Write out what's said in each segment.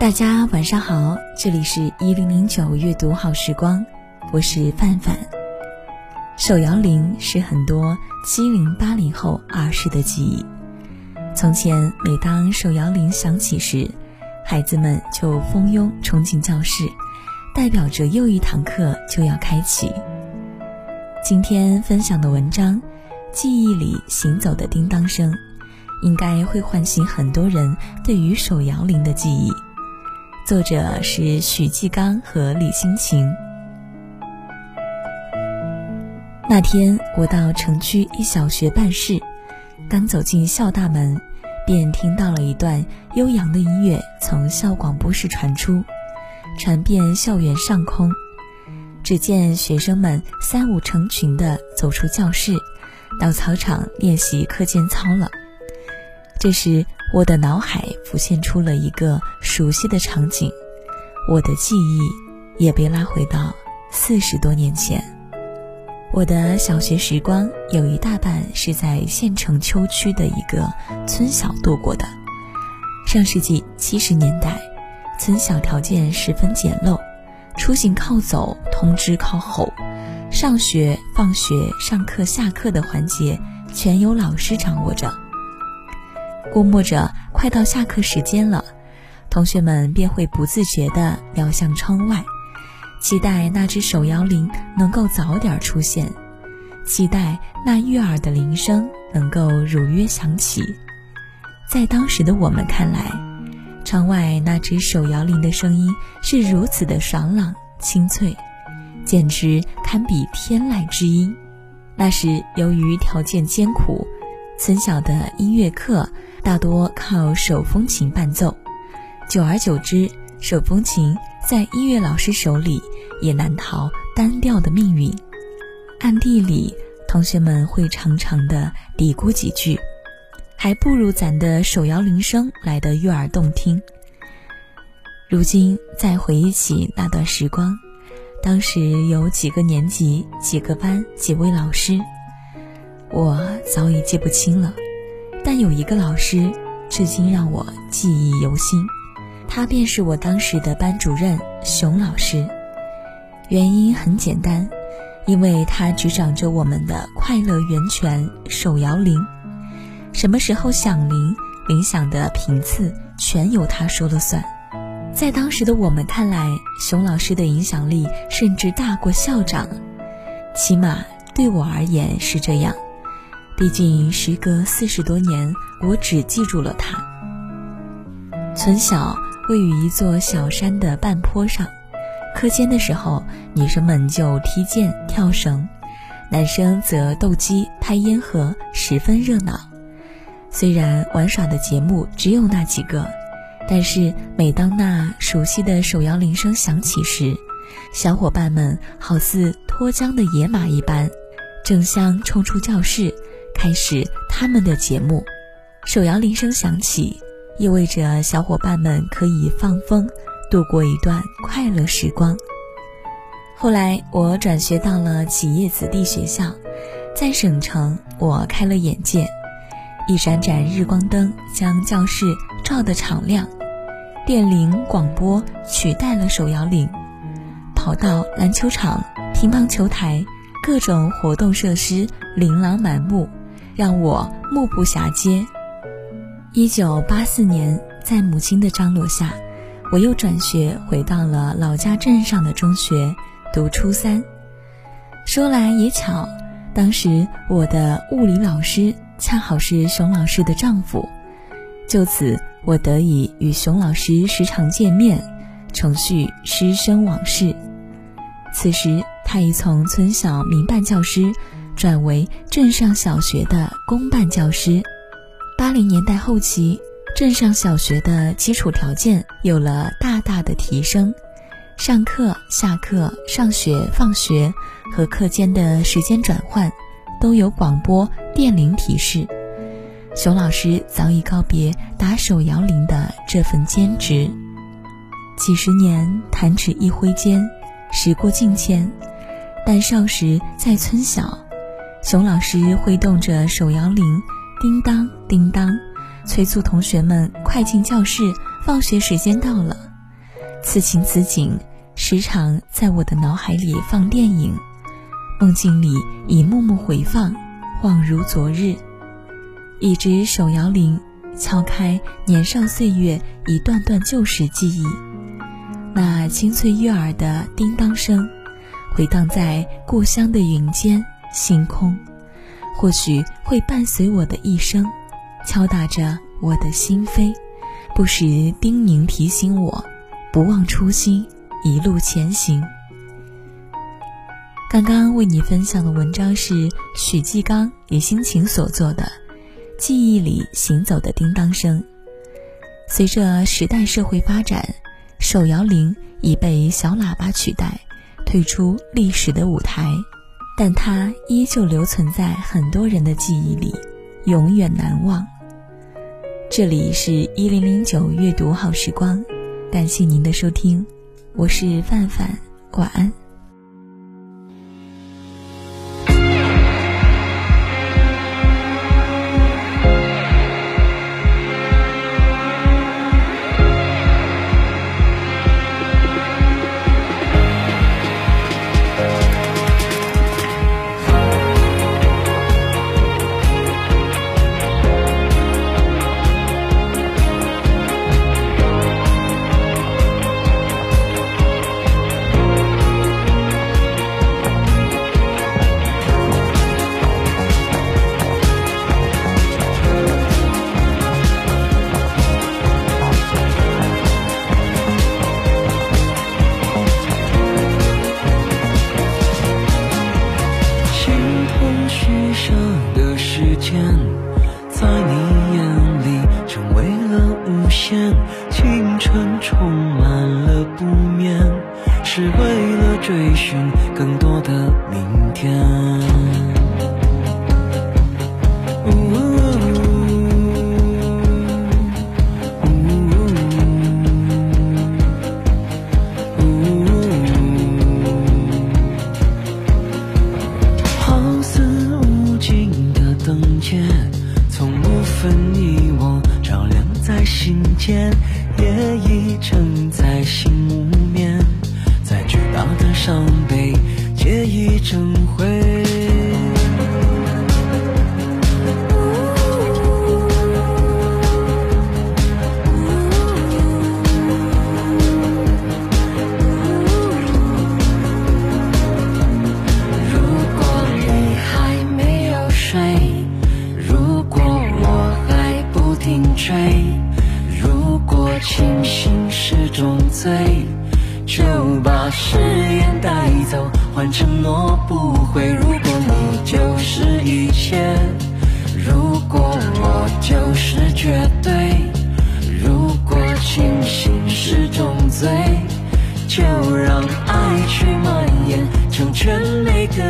大家晚上好，这里是一零零九阅读好时光，我是范范。手摇铃是很多七零八零后儿时的记忆。从前，每当手摇铃响起时，孩子们就蜂拥冲进教室，代表着又一堂课就要开启。今天分享的文章《记忆里行走的叮当声》，应该会唤醒很多人对于手摇铃的记忆。作者是许继刚和李心晴。那天我到城区一小学办事，刚走进校大门，便听到了一段悠扬的音乐从校广播室传出，传遍校园上空。只见学生们三五成群地走出教室，到操场练习课间操了。这时。我的脑海浮现出了一个熟悉的场景，我的记忆也被拉回到四十多年前。我的小学时光有一大半是在县城丘区的一个村小度过的。上世纪七十年代，村小条件十分简陋，出行靠走，通知靠吼，上学、放学、上课、下课的环节全由老师掌握着。估摸着快到下课时间了，同学们便会不自觉地瞄向窗外，期待那只手摇铃能够早点出现，期待那悦耳的铃声能够如约响起。在当时的我们看来，窗外那只手摇铃的声音是如此的爽朗清脆，简直堪比天籁之音。那时由于条件艰苦，村小的音乐课。大多靠手风琴伴奏，久而久之，手风琴在音乐老师手里也难逃单调的命运。暗地里，同学们会常常的嘀咕几句，还不如咱的手摇铃声来得悦耳动听。如今再回忆起那段时光，当时有几个年级、几个班、几位老师，我早已记不清了。但有一个老师，至今让我记忆犹新，他便是我当时的班主任熊老师。原因很简单，因为他执掌着我们的快乐源泉手摇铃，什么时候响铃，铃响的频次全由他说了算。在当时的我们看来，熊老师的影响力甚至大过校长，起码对我而言是这样。毕竟时隔四十多年，我只记住了他。村小位于一座小山的半坡上，课间的时候，女生们就踢毽、跳绳，男生则斗鸡、拍烟盒，十分热闹。虽然玩耍的节目只有那几个，但是每当那熟悉的手摇铃声响起时，小伙伴们好似脱缰的野马一般，争相冲出教室。开始他们的节目，手摇铃声响起，意味着小伙伴们可以放风，度过一段快乐时光。后来我转学到了企业子弟学校，在省城，我开了眼界，一盏盏日光灯将教室照得敞亮，电铃广播取代了手摇铃，跑道、篮球场、乒乓球台，各种活动设施琳琅满目。让我目不暇接。一九八四年，在母亲的张罗下，我又转学回到了老家镇上的中学读初三。说来也巧，当时我的物理老师恰好是熊老师的丈夫，就此我得以与熊老师时常见面，重叙师生往事。此时，他已从村小民办教师。转为镇上小学的公办教师。八零年代后期，镇上小学的基础条件有了大大的提升，上课、下课、上学、放学和课间的时间转换，都有广播电铃提示。熊老师早已告别打手摇铃的这份兼职。几十年弹指一挥间，时过境迁。但少时在村小，熊老师挥动着手摇铃，叮当叮当，催促同学们快进教室，放学时间到了。此情此景，时常在我的脑海里放电影，梦境里一幕幕回放，恍如昨日。一只手摇铃，敲开年少岁月一段段旧时记忆。那清脆悦耳的叮当声，回荡在故乡的云间、星空，或许会伴随我的一生，敲打着我的心扉，不时叮咛提醒我，不忘初心，一路前行。刚刚为你分享的文章是许继刚与心情所做的。记忆里行走的叮当声。随着时代社会发展，手摇铃已被小喇叭取代，退出历史的舞台，但它依旧留存在很多人的记忆里，永远难忘。这里是一零零九阅读好时光，感谢您的收听，我是范范，晚安。夜已沉在心无眠，再巨大的伤悲皆已成灰。对，如果清醒是种罪，就让爱去蔓延，成全每个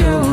true